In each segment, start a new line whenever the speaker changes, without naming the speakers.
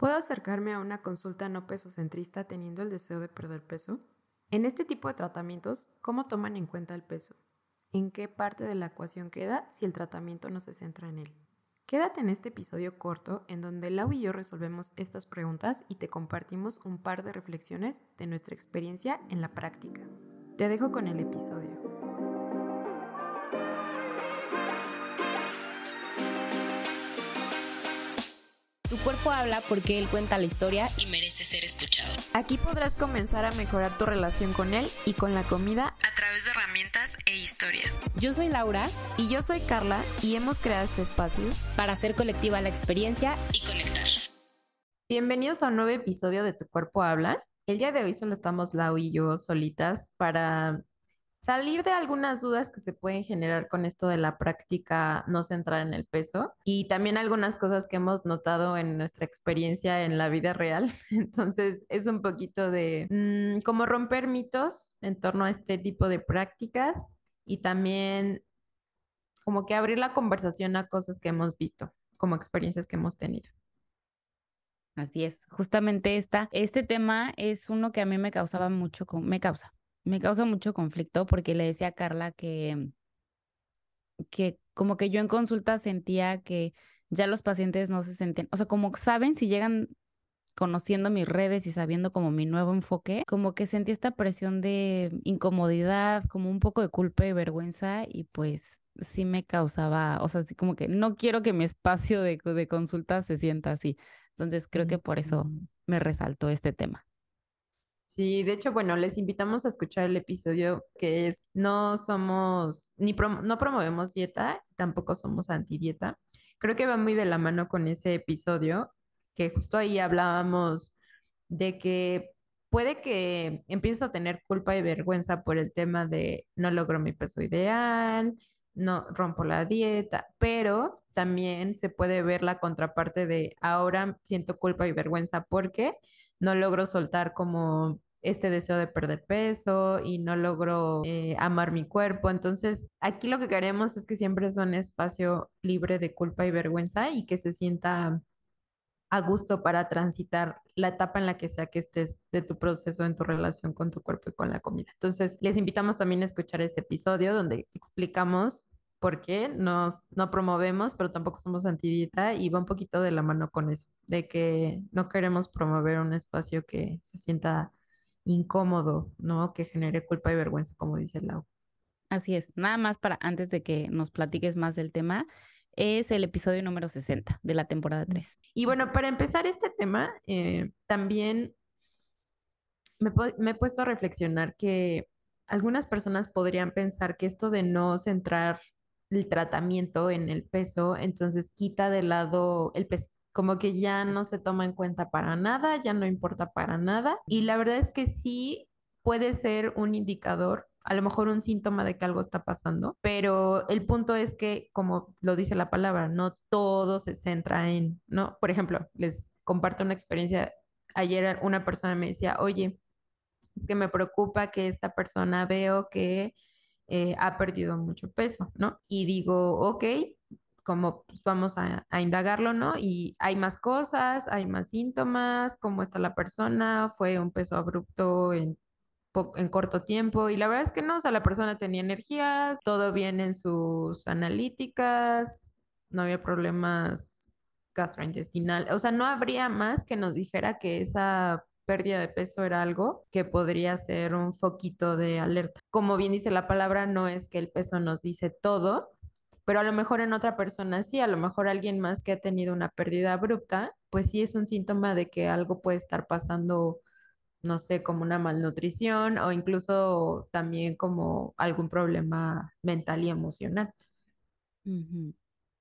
¿Puedo acercarme a una consulta no pesocentrista teniendo el deseo de perder peso? En este tipo de tratamientos, ¿cómo toman en cuenta el peso? ¿En qué parte de la ecuación queda si el tratamiento no se centra en él? Quédate en este episodio corto en donde Lau y yo resolvemos estas preguntas y te compartimos un par de reflexiones de nuestra experiencia en la práctica. Te dejo con el episodio.
Tu cuerpo habla porque él cuenta la historia y merece ser escuchado.
Aquí podrás comenzar a mejorar tu relación con él y con la comida a través de herramientas e historias.
Yo soy Laura
y yo soy Carla y hemos creado este espacio
para hacer colectiva la experiencia y conectar.
Bienvenidos a un nuevo episodio de Tu cuerpo habla. El día de hoy solo estamos Lau y yo solitas para salir de algunas dudas que se pueden generar con esto de la práctica no centrada en el peso y también algunas cosas que hemos notado en nuestra experiencia en la vida real. Entonces es un poquito de mm, como romper mitos en torno a este tipo de prácticas y también como que abrir la conversación a cosas que hemos visto, como experiencias que hemos tenido.
Así es, justamente esta, este tema es uno que a mí me causaba mucho, me causa me causa mucho conflicto porque le decía a Carla que, que como que yo en consulta sentía que ya los pacientes no se sentían, o sea, como saben, si llegan conociendo mis redes y sabiendo como mi nuevo enfoque, como que sentí esta presión de incomodidad, como un poco de culpa y vergüenza y pues sí me causaba, o sea, así como que no quiero que mi espacio de, de consulta se sienta así. Entonces creo que por eso me resaltó este tema.
Sí, de hecho, bueno, les invitamos a escuchar el episodio que es No somos, ni no promovemos dieta, tampoco somos antidieta. Creo que va muy de la mano con ese episodio, que justo ahí hablábamos de que puede que empieces a tener culpa y vergüenza por el tema de no logro mi peso ideal, no rompo la dieta, pero también se puede ver la contraparte de ahora siento culpa y vergüenza porque no logro soltar como este deseo de perder peso y no logro eh, amar mi cuerpo. Entonces, aquí lo que queremos es que siempre es un espacio libre de culpa y vergüenza y que se sienta a gusto para transitar la etapa en la que sea que estés de tu proceso en tu relación con tu cuerpo y con la comida. Entonces, les invitamos también a escuchar ese episodio donde explicamos por qué nos, no promovemos, pero tampoco somos antidieta y va un poquito de la mano con eso, de que no queremos promover un espacio que se sienta incómodo, ¿no? Que genere culpa y vergüenza, como dice Lau.
Así es. Nada más para antes de que nos platiques más del tema, es el episodio número 60 de la temporada 3.
Y bueno, para empezar este tema, eh, también me, me he puesto a reflexionar que algunas personas podrían pensar que esto de no centrar el tratamiento en el peso, entonces quita de lado el peso, como que ya no se toma en cuenta para nada, ya no importa para nada. Y la verdad es que sí puede ser un indicador a lo mejor un síntoma de que algo está pasando, pero el punto es que, como lo dice la palabra, no todo se centra en, ¿no? Por ejemplo, les comparto una experiencia. Ayer una persona me decía, oye, es que me preocupa que esta persona veo que eh, ha perdido mucho peso, ¿no? Y digo, ok, como pues, vamos a, indagarlo, ¿no? Y hay más cosas, hay más síntomas, cómo está la persona, fue un peso abrupto en, en corto tiempo y la verdad es que no, o sea, la persona tenía energía, todo bien en sus analíticas, no había problemas gastrointestinales, o sea, no habría más que nos dijera que esa pérdida de peso era algo que podría ser un foquito de alerta. Como bien dice la palabra, no es que el peso nos dice todo, pero a lo mejor en otra persona sí, a lo mejor alguien más que ha tenido una pérdida abrupta, pues sí es un síntoma de que algo puede estar pasando, no sé, como una malnutrición o incluso también como algún problema mental y emocional.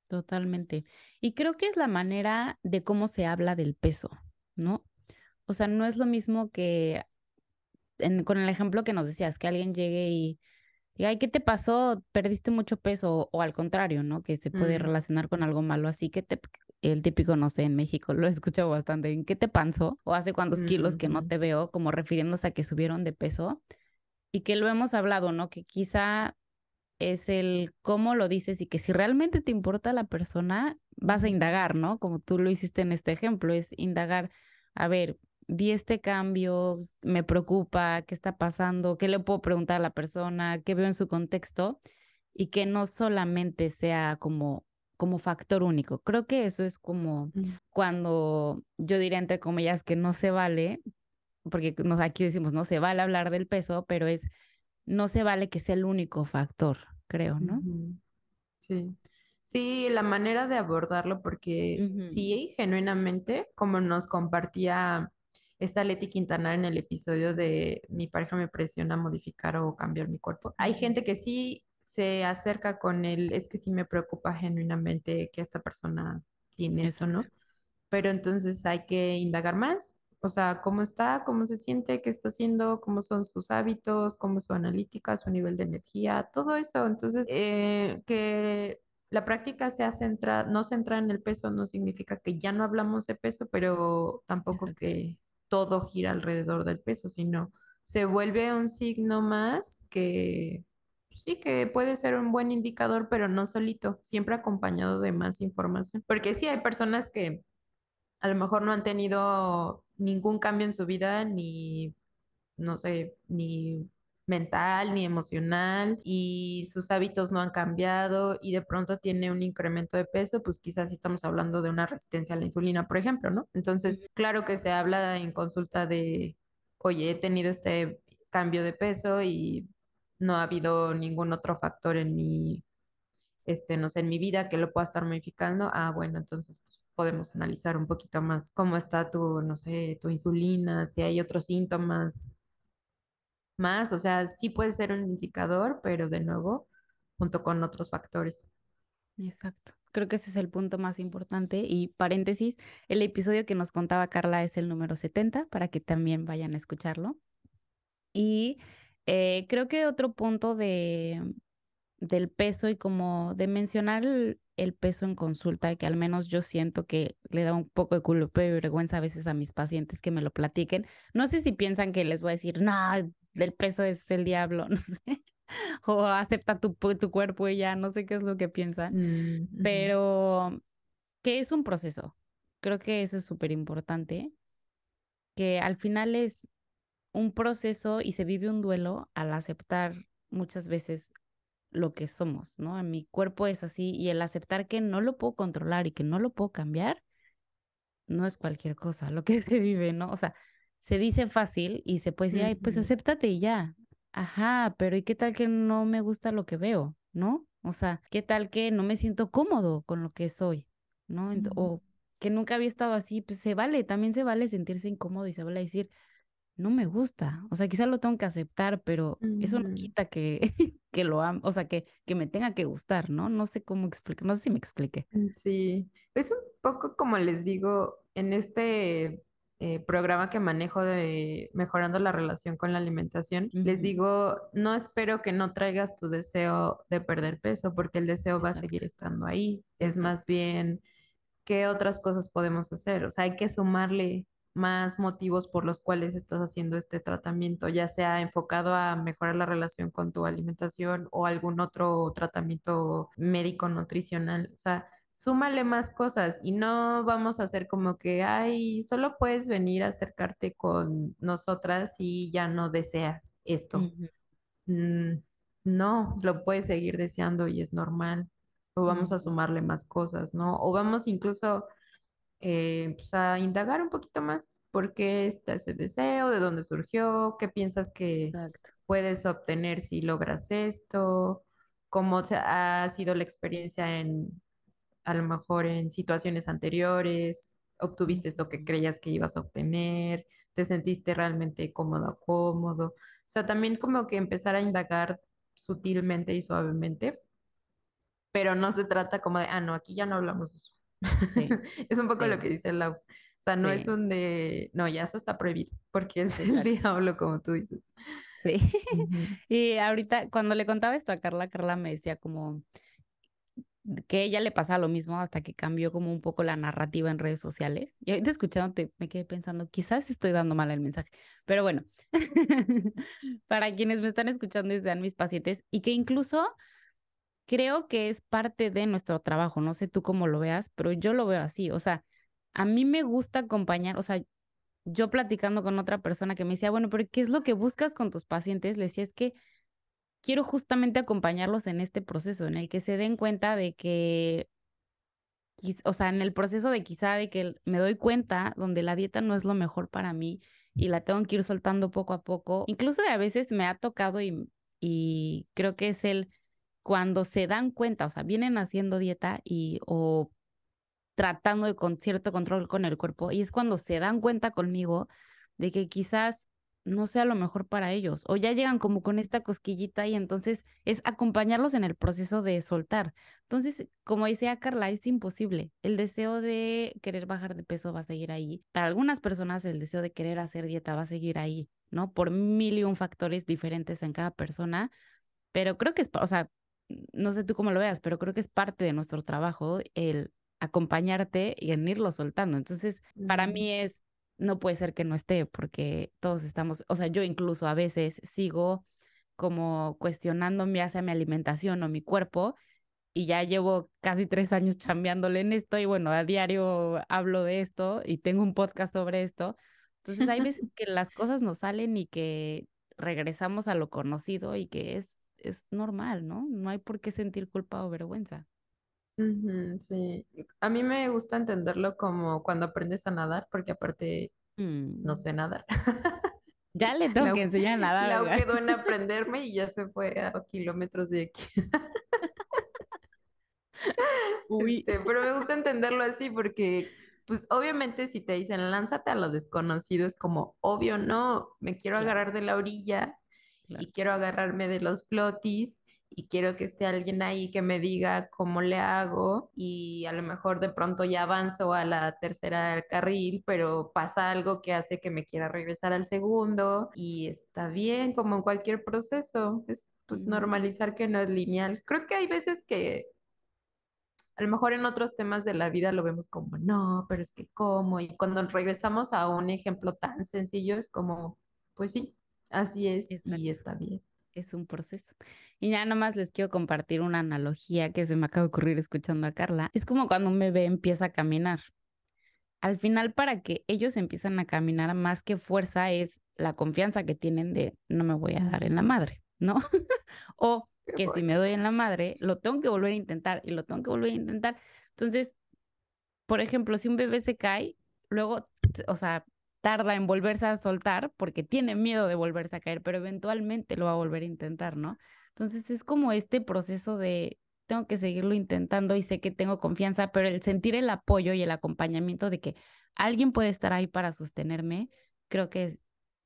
Totalmente. Y creo que es la manera de cómo se habla del peso, ¿no? O sea, no es lo mismo que con el ejemplo que nos decías, que alguien llegue y y, ay, ¿qué te pasó? ¿Perdiste mucho peso? O, al contrario, ¿no? Que se puede relacionar con algo malo. Así que te, el típico, no sé, en México lo he escuchado bastante. ¿En qué te pasó? O hace cuántos kilos que no te veo, como refiriéndose a que subieron de peso. Y que lo hemos hablado, ¿no? Que quizá es el cómo lo dices y que si realmente te importa la persona, vas a indagar, ¿no? Como tú lo hiciste en este ejemplo, es indagar, a ver, vi este cambio, me preocupa, qué está pasando, qué le puedo preguntar a la persona, qué veo en su contexto y que no solamente sea como como factor único. Creo que eso es como cuando yo diría entre comillas que no se vale, porque nos, aquí decimos no se vale hablar del peso, pero es no se vale que sea el único factor, creo, ¿no?
Sí. Sí, la manera de abordarlo, porque sí, genuinamente, como nos compartía esta Leti Quintana en el episodio de mi pareja me presiona a modificar o cambiar mi cuerpo. Hay gente que sí se acerca con él, es que sí me preocupa genuinamente que esta persona tiene eso, ¿no? Pero entonces hay que indagar más, o sea, cómo está, cómo se siente, qué está haciendo, cómo son sus hábitos, cómo es su analítica, su nivel de energía, todo eso. Entonces, eh, que la práctica sea centrada, no centrada en el peso no significa que ya no hablamos de peso, pero tampoco que todo gira alrededor del peso, sino se vuelve un signo más que sí que puede ser un buen indicador, pero no solito, siempre acompañado de más información. Porque sí hay personas que a lo mejor no han tenido ningún cambio en su vida, ni, no sé, ni mental ni emocional y sus hábitos no han cambiado y de pronto tiene un incremento de peso, pues quizás estamos hablando de una resistencia a la insulina, por ejemplo, ¿no? Entonces, claro que se habla en consulta de, oye, he tenido este cambio de peso y no ha habido ningún otro factor en mi, este, no sé, en mi vida que lo pueda estar modificando, ah, bueno, entonces pues, podemos analizar un poquito más cómo está tu, no sé, tu insulina, si hay otros síntomas más, o sea, sí puede ser un indicador, pero de nuevo, junto con otros factores.
Exacto. Creo que ese es el punto más importante. Y paréntesis, el episodio que nos contaba Carla es el número 70 para que también vayan a escucharlo. Y eh, creo que otro punto de, del peso y como de mencionar el, peso en consulta, que al menos yo siento que le da un poco de culpa y vergüenza a veces a mis pacientes que me lo platiquen. No sé si piensan que les voy a decir, no, el peso es el diablo, no sé. o acepta tu, tu cuerpo y ya, no sé qué es lo que piensan. Mm, pero que es un proceso. Creo que eso es súper importante. Que al final es un proceso y se vive un duelo al aceptar muchas veces lo que somos, ¿no? Mi cuerpo es así y el aceptar que no lo puedo controlar y que no lo puedo cambiar, no es cualquier cosa lo que se vive, ¿no? O sea, se dice fácil y se puede decir, ay, pues acéptate y ya. Ajá, pero ¿y qué tal que no me gusta lo que veo, ¿no? O sea, ¿qué tal que no me siento cómodo con lo que soy, ¿no? O que nunca había estado así, pues se vale, también se vale sentirse incómodo y se vale decir, no me gusta. O sea, quizás lo tengo que aceptar, pero eso no quita que, que lo amo, o sea, que, que me tenga que gustar, ¿no? No sé cómo explicar, no sé si me expliqué.
Mm, sí, es un poco como les digo, en este eh, programa que manejo de mejorando la relación con la alimentación, les digo, no espero que no traigas tu deseo de perder peso, porque el deseo va a seguir estando ahí. Es más bien, ¿qué otras cosas podemos hacer? O sea, hay que sumarle más motivos por los cuales estás haciendo este tratamiento, ya sea enfocado a mejorar la relación con tu alimentación o algún otro tratamiento médico nutricional. O sea, súmale más cosas y no vamos a hacer como que, ay, solo puedes venir a acercarte con nosotras y ya no deseas esto. Mm, no, lo puedes seguir deseando y es normal. O vamos a sumarle más cosas, ¿no? O vamos incluso eh, pues a indagar un poquito más por qué está ese deseo, de dónde surgió, qué piensas que puedes obtener si logras esto, cómo ha sido la experiencia en, a lo mejor en situaciones anteriores, obtuviste esto que creías que ibas a obtener, te sentiste realmente cómodo o cómodo. O sea, también como que empezar a indagar sutilmente y suavemente, pero no se trata como de, ah, no, aquí ya no hablamos de eso es un poco lo que dice Lau. O sea, no es un de, no, ya eso está prohibido, porque es el diablo, como tú dices.
Sí. y ahorita, cuando le contaba esto a Carla, Carla me decía como que ella le pasa lo mismo hasta que cambió como un poco la narrativa en redes sociales. Y ahorita escuchándote me quedé pensando, quizás estoy dando mal el mensaje, pero bueno, para quienes me están escuchando y sean mis pacientes y que incluso creo que es parte de nuestro trabajo. No sé tú cómo lo veas, pero yo lo veo así. O sea, a mí me gusta acompañar, o sea, yo platicando con otra persona que me decía, bueno, pero ¿qué es lo que buscas con tus pacientes? Le decía, es que quiero justamente acompañarlos en este proceso, en el que se den cuenta de que, o sea, en el proceso de quizá de que me doy cuenta donde la dieta no es lo mejor para mí y la tengo que ir soltando poco a poco. Incluso a veces me ha tocado y, y creo que es el cuando se dan cuenta, o sea, vienen haciendo dieta y o tratando de con cierto control con el cuerpo y es cuando se dan cuenta conmigo de que quizás no sea lo mejor para ellos o ya llegan como con esta cosquillita y entonces es acompañarlos en el proceso de soltar. Entonces, como decía Carla, es imposible. El deseo de querer bajar de peso va a seguir ahí. Para algunas personas el deseo de querer hacer dieta va a seguir ahí, ¿no? Por mil y un factores diferentes en cada persona, pero creo que es, o sea, no sé tú cómo lo veas, pero creo que es parte de nuestro trabajo el acompañarte y en irlo soltando. Entonces, para mí es, no puede ser que no esté, porque todos estamos, o sea, yo incluso a veces sigo como cuestionándome hacia mi alimentación o mi cuerpo y ya llevo casi tres años chambeándole en esto y bueno, a diario hablo de esto y tengo un podcast sobre esto. Entonces hay veces que las cosas nos salen y que regresamos a lo conocido y que es, es normal, ¿no? No hay por qué sentir culpa o vergüenza.
Sí, a mí me gusta entenderlo como cuando aprendes a nadar, porque aparte no
Mm.
sé nadar.
Ya le tengo
Lau,
que enseñar a nadar,
Lau
¿verdad?
quedó en aprenderme y ya se fue a kilómetros de aquí.
Uy,
Este, pero me gusta entenderlo así porque, pues obviamente si te dicen lánzate a lo desconocido, es como, obvio no, me quiero
claro,
agarrar de la orilla
claro.
y quiero agarrarme de los flotis y quiero que esté alguien ahí que me diga cómo le hago y a lo mejor de pronto ya avanzo a la tercera carril, pero pasa algo que hace que me quiera regresar al segundo y está bien como en cualquier proceso, es pues normalizar que no es lineal. Creo que hay veces que a lo mejor en otros temas de la vida lo vemos como, no, pero es que cómo, y cuando regresamos a un ejemplo tan sencillo es como, pues sí, así es y está bien.
Es un proceso. Y ya nomás les quiero compartir una analogía que se me acaba de ocurrir escuchando a Carla. Es como cuando un bebé empieza a caminar. Al final, para que ellos empiezan a caminar, más que fuerza es la confianza que tienen de no me voy a dar en la madre, ¿no? O que si me doy en la madre, lo tengo que volver a intentar y lo tengo que volver a intentar. Entonces, por ejemplo, si un bebé se cae, luego, o sea, tarda en volverse a soltar porque tiene miedo de volverse a caer, pero eventualmente lo va a volver a intentar, ¿no? Entonces es como este proceso de tengo que seguirlo intentando y sé que tengo confianza, pero el sentir el apoyo y el acompañamiento de que alguien puede estar ahí para sostenerme, creo que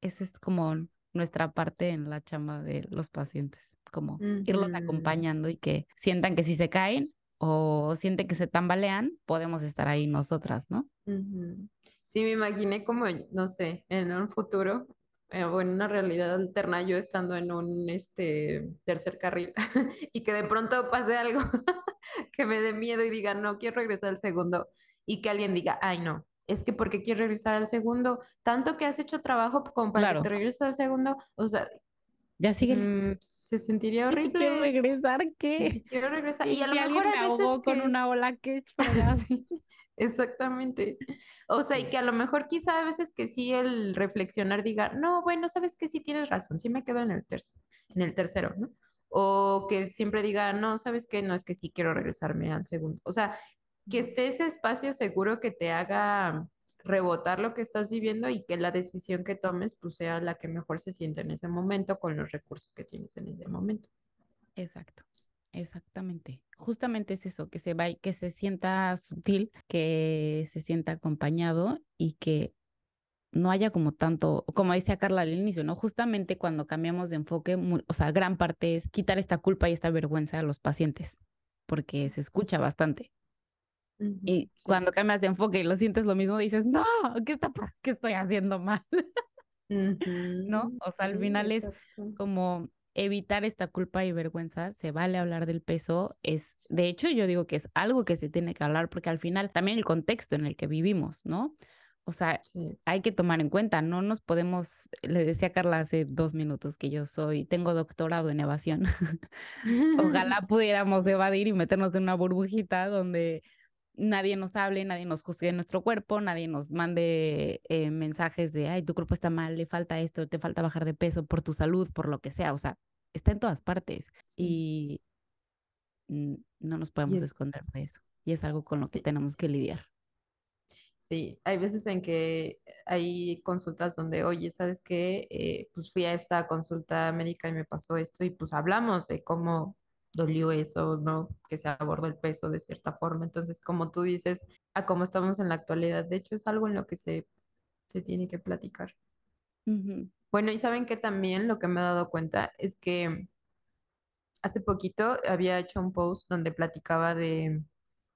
esa es como nuestra parte en la chamba de los pacientes, como irlos acompañando y que sientan que si se caen o siente que se tambalean, podemos estar ahí nosotras, ¿no?
Ujú. Sí, me imaginé como, no sé, en un futuro eh, o en una realidad alterna, yo estando en un este, tercer carril y que de pronto pase algo que me dé miedo y diga, no, quiero regresar al segundo y que alguien diga, ay, no, es que ¿por qué quieres regresar al segundo? Tanto que has hecho trabajo como para que te
Claro,
regreses al segundo, o sea,
ya síguele.
mm, se sentiría
Y si quiero
horrible
regresar, ¿qué?
quiero regresar. Y
Y
a lo mejor
me
hay veces
con
que,
una ola, fregado.
sí, exactamente. O sea, y que a lo mejor quizá a veces que sí el reflexionar diga, no, bueno, sabes que sí tienes razón, sí me quedo en el tercer, en el tercero, ¿no? O que siempre diga, no, sabes que no es que sí quiero regresarme al segundo. O sea, que esté ese espacio seguro que te haga rebotar lo que estás viviendo y que la decisión que tomes pues sea la que mejor se siente en ese momento con los recursos que tienes en ese momento.
exacto, exactamente. Justamente es eso, que se va, que se sienta sutil, que se sienta acompañado y que no haya como tanto, como decía Carla al inicio, ¿no? Justamente cuando cambiamos de enfoque, o sea, gran parte es quitar esta culpa y esta vergüenza a los pacientes, porque se escucha bastante.
Ujú,
Y
sí.
cuando cambias de enfoque y lo sientes lo mismo, dices, no, ¿qué está, qué estoy haciendo mal? ¿No?
Ujú,
O sea, al final es como evitar esta culpa y vergüenza, se vale hablar del peso, es, de hecho, yo digo que es algo que se tiene que hablar porque al final también el contexto en el que vivimos, ¿no? O sea,
Sí.
hay que tomar en cuenta, no nos podemos, le decía a Carla hace dos minutos que yo soy, tengo doctorado en evasión. Ojalá pudiéramos evadir y meternos en una burbujita donde nadie nos hable, nadie nos juzgue nuestro cuerpo, nadie nos mande eh, mensajes de, ay, tu cuerpo está mal, le falta esto, te falta bajar de peso por tu salud, por lo que sea. O sea, está en todas partes
Sí.
y no nos podemos
es,
esconder de eso. Y es algo con lo que tenemos que lidiar.
sí, hay veces en que hay consultas donde, oye, ¿sabes qué? Eh, pues fui a esta consulta médica y me pasó esto y pues hablamos de cómo dolió eso, ¿no? Que se abordó el peso de cierta forma. Entonces, como tú dices, a cómo estamos en la actualidad, de hecho es algo en lo que se, se tiene que platicar. Bueno, y saben que también lo que me he dado cuenta es que Hace poquito había hecho un post donde platicaba de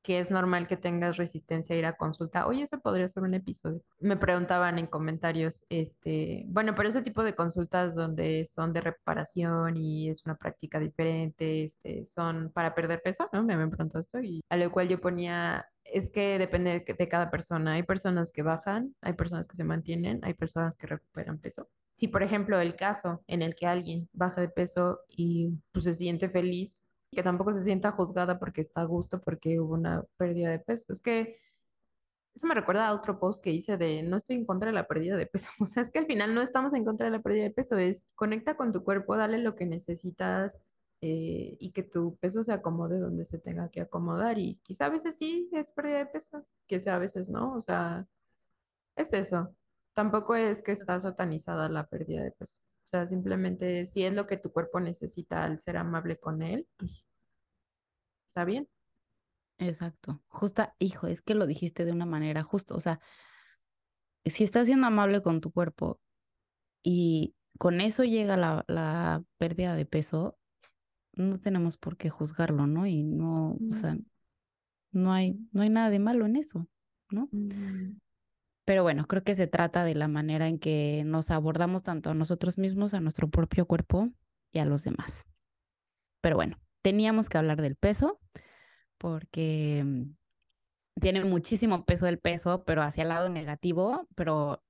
que es normal que tengas resistencia a ir a consulta. Oye, eso podría ser un episodio. Me preguntaban en comentarios, este, bueno, pero ese tipo de consultas donde son de reparación y es una práctica diferente, este, son para perder peso, ¿no? Me habían preguntado esto y a lo cual yo ponía, es que depende de, cada persona. Hay personas que bajan, hay personas que se mantienen, hay personas que recuperan peso. Si, por ejemplo, el caso en el que alguien baja de peso y pues, se siente feliz, que tampoco se sienta juzgada porque está a gusto porque hubo una pérdida de peso. Es que eso me recuerda a otro post que hice de no estoy en contra de la pérdida de peso. O sea, es que al final no estamos en contra de la pérdida de peso, es conecta con tu cuerpo, dale lo que necesitas eh, y que tu peso se acomode donde se tenga que acomodar. Y quizá a veces sí es pérdida de peso, quizá a veces no. O sea, es eso. Tampoco es que está satanizada la pérdida de peso. O sea, simplemente si es lo que tu cuerpo necesita al ser amable con él, pues está bien.
Exacto. Justa, hijo, es que lo dijiste de una manera justa. O sea, si estás siendo amable con tu cuerpo y con eso llega la, la pérdida de peso, no tenemos por qué juzgarlo, ¿no? Y no, o sea, no hay, no hay nada de malo en eso, ¿no?
mm,
Pero bueno, creo que se trata de la manera en que nos abordamos tanto a nosotros mismos, a nuestro propio cuerpo y a los demás. Pero bueno, teníamos que hablar del peso porque mm, tiene muchísimo peso el peso, pero hacia el lado negativo, pero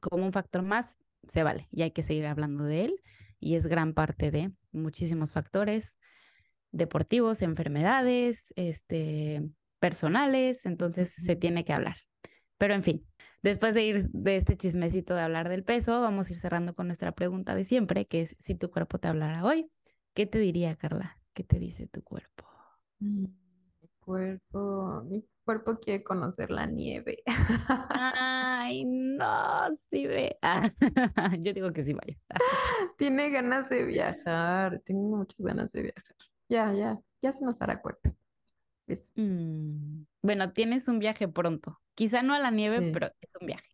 como un factor más, se vale y hay que seguir hablando de él y es gran parte de muchísimos factores deportivos, enfermedades, este, personales, entonces se tiene que hablar. Pero en fin, después de ir de este chismecito de hablar del peso, vamos a ir cerrando con nuestra pregunta de siempre, que es si tu cuerpo te hablara hoy, ¿qué te diría, Carla? ¿Qué te dice tu cuerpo?
Mm, Mi cuerpo, mi cuerpo quiere conocer la nieve.
Ay, no, sí ve. Yo digo que sí vaya.
Tiene ganas de viajar, tengo muchas ganas de viajar. Ya, ya, ya se nos hará cuerpo. Eso.
Mm, Bueno, tienes un viaje pronto. Quizá no a la nieve,
Sí,
pero es un viaje.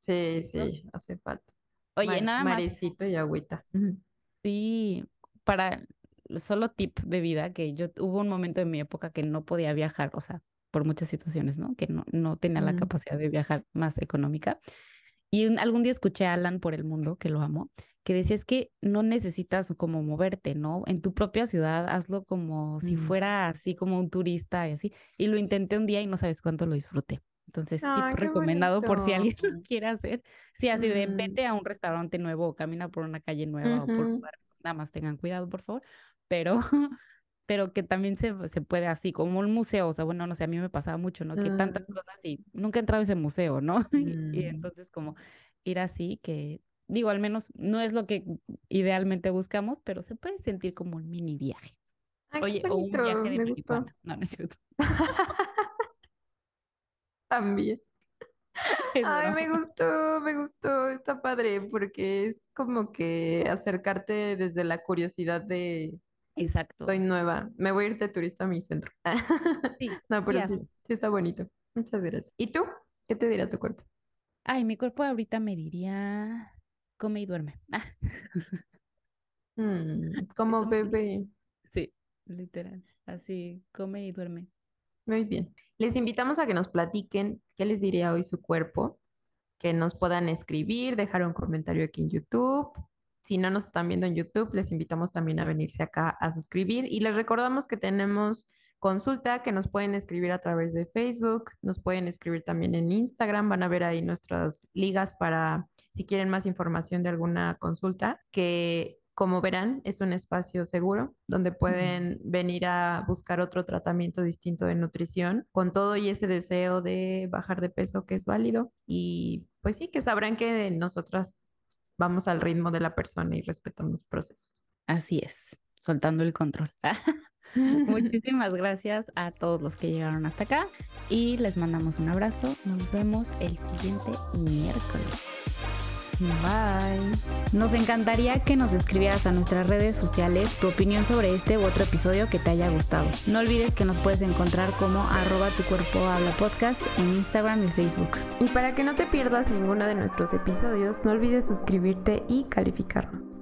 sí,
¿no?
sí, hace falta.
Oye,
Mar-
nada más,
marecito y agüita.
Sí, para solo tip de vida, que yo hubo un momento en mi época que no podía viajar, o sea, por muchas situaciones, ¿no? Que no, no tenía la capacidad de viajar más económica. Y un- algún día escuché a Alan por el mundo, que lo amo, que decía es que no necesitas como moverte, ¿no? En tu propia ciudad, hazlo como si
mm.
fuera así como un turista y así. Y lo intenté un día y no sabes cuánto lo disfruté. Entonces, tip
qué
recomendado por si alguien lo quiere hacer. Sí, así de
Mm,
vete a un restaurante nuevo o camina por una calle nueva o por un lugar, nada más tengan cuidado, por favor. Pero, pero que también se, se puede así, como un museo. O sea, bueno, no sé, a mí me pasaba mucho, ¿no? Que tantas
ah,
cosas y nunca he entrado a ese museo, ¿no? Y
mm.
entonces como ir así, que digo, al menos no es lo que idealmente buscamos, pero se puede sentir como un mini viaje.
Ay, qué
Oye, o un viaje de
me gustó.
No, no es cierto.
También.
Es
Ay,
broma.
me gustó, me gustó, está padre, porque es como que acercarte desde la curiosidad de soy
Exacto.
nueva, me voy a ir de turista a mi centro.
Sí,
No, pero sí, sí está bonito. Muchas gracias. ¿Y tú? ¿Qué te dirá tu cuerpo?
Ay, mi cuerpo ahorita me diría, come y duerme. Ah,
Mm, como bebé.
Sí, literal. Así, come y duerme.
Muy bien. Les invitamos a que nos platiquen qué les diría hoy su cuerpo, que nos puedan escribir, dejar un comentario aquí en YouTube. Si no nos están viendo en YouTube, les invitamos también a venirse acá a suscribir y les recordamos que tenemos consulta, que nos pueden escribir a través de Facebook, nos pueden escribir también en Instagram, van a ver ahí nuestras ligas para si quieren más información de alguna consulta, que como verán, es un espacio seguro donde pueden venir a buscar otro tratamiento distinto de nutrición con todo y ese deseo de bajar de peso que es válido. Y pues sí, que sabrán que nosotras vamos al ritmo de la persona y respetamos procesos.
Así es, soltando el control. Muchísimas gracias a todos los que llegaron hasta acá y les mandamos un abrazo. Nos vemos el siguiente miércoles.
Bye.
Nos encantaría que nos escribieras a nuestras redes sociales tu opinión sobre este u otro episodio que te haya gustado. No olvides que nos puedes encontrar como arroba tu cuerpo habla podcast en Instagram y Facebook.
Y para que no te pierdas ninguno de nuestros episodios, no olvides suscribirte y calificarnos.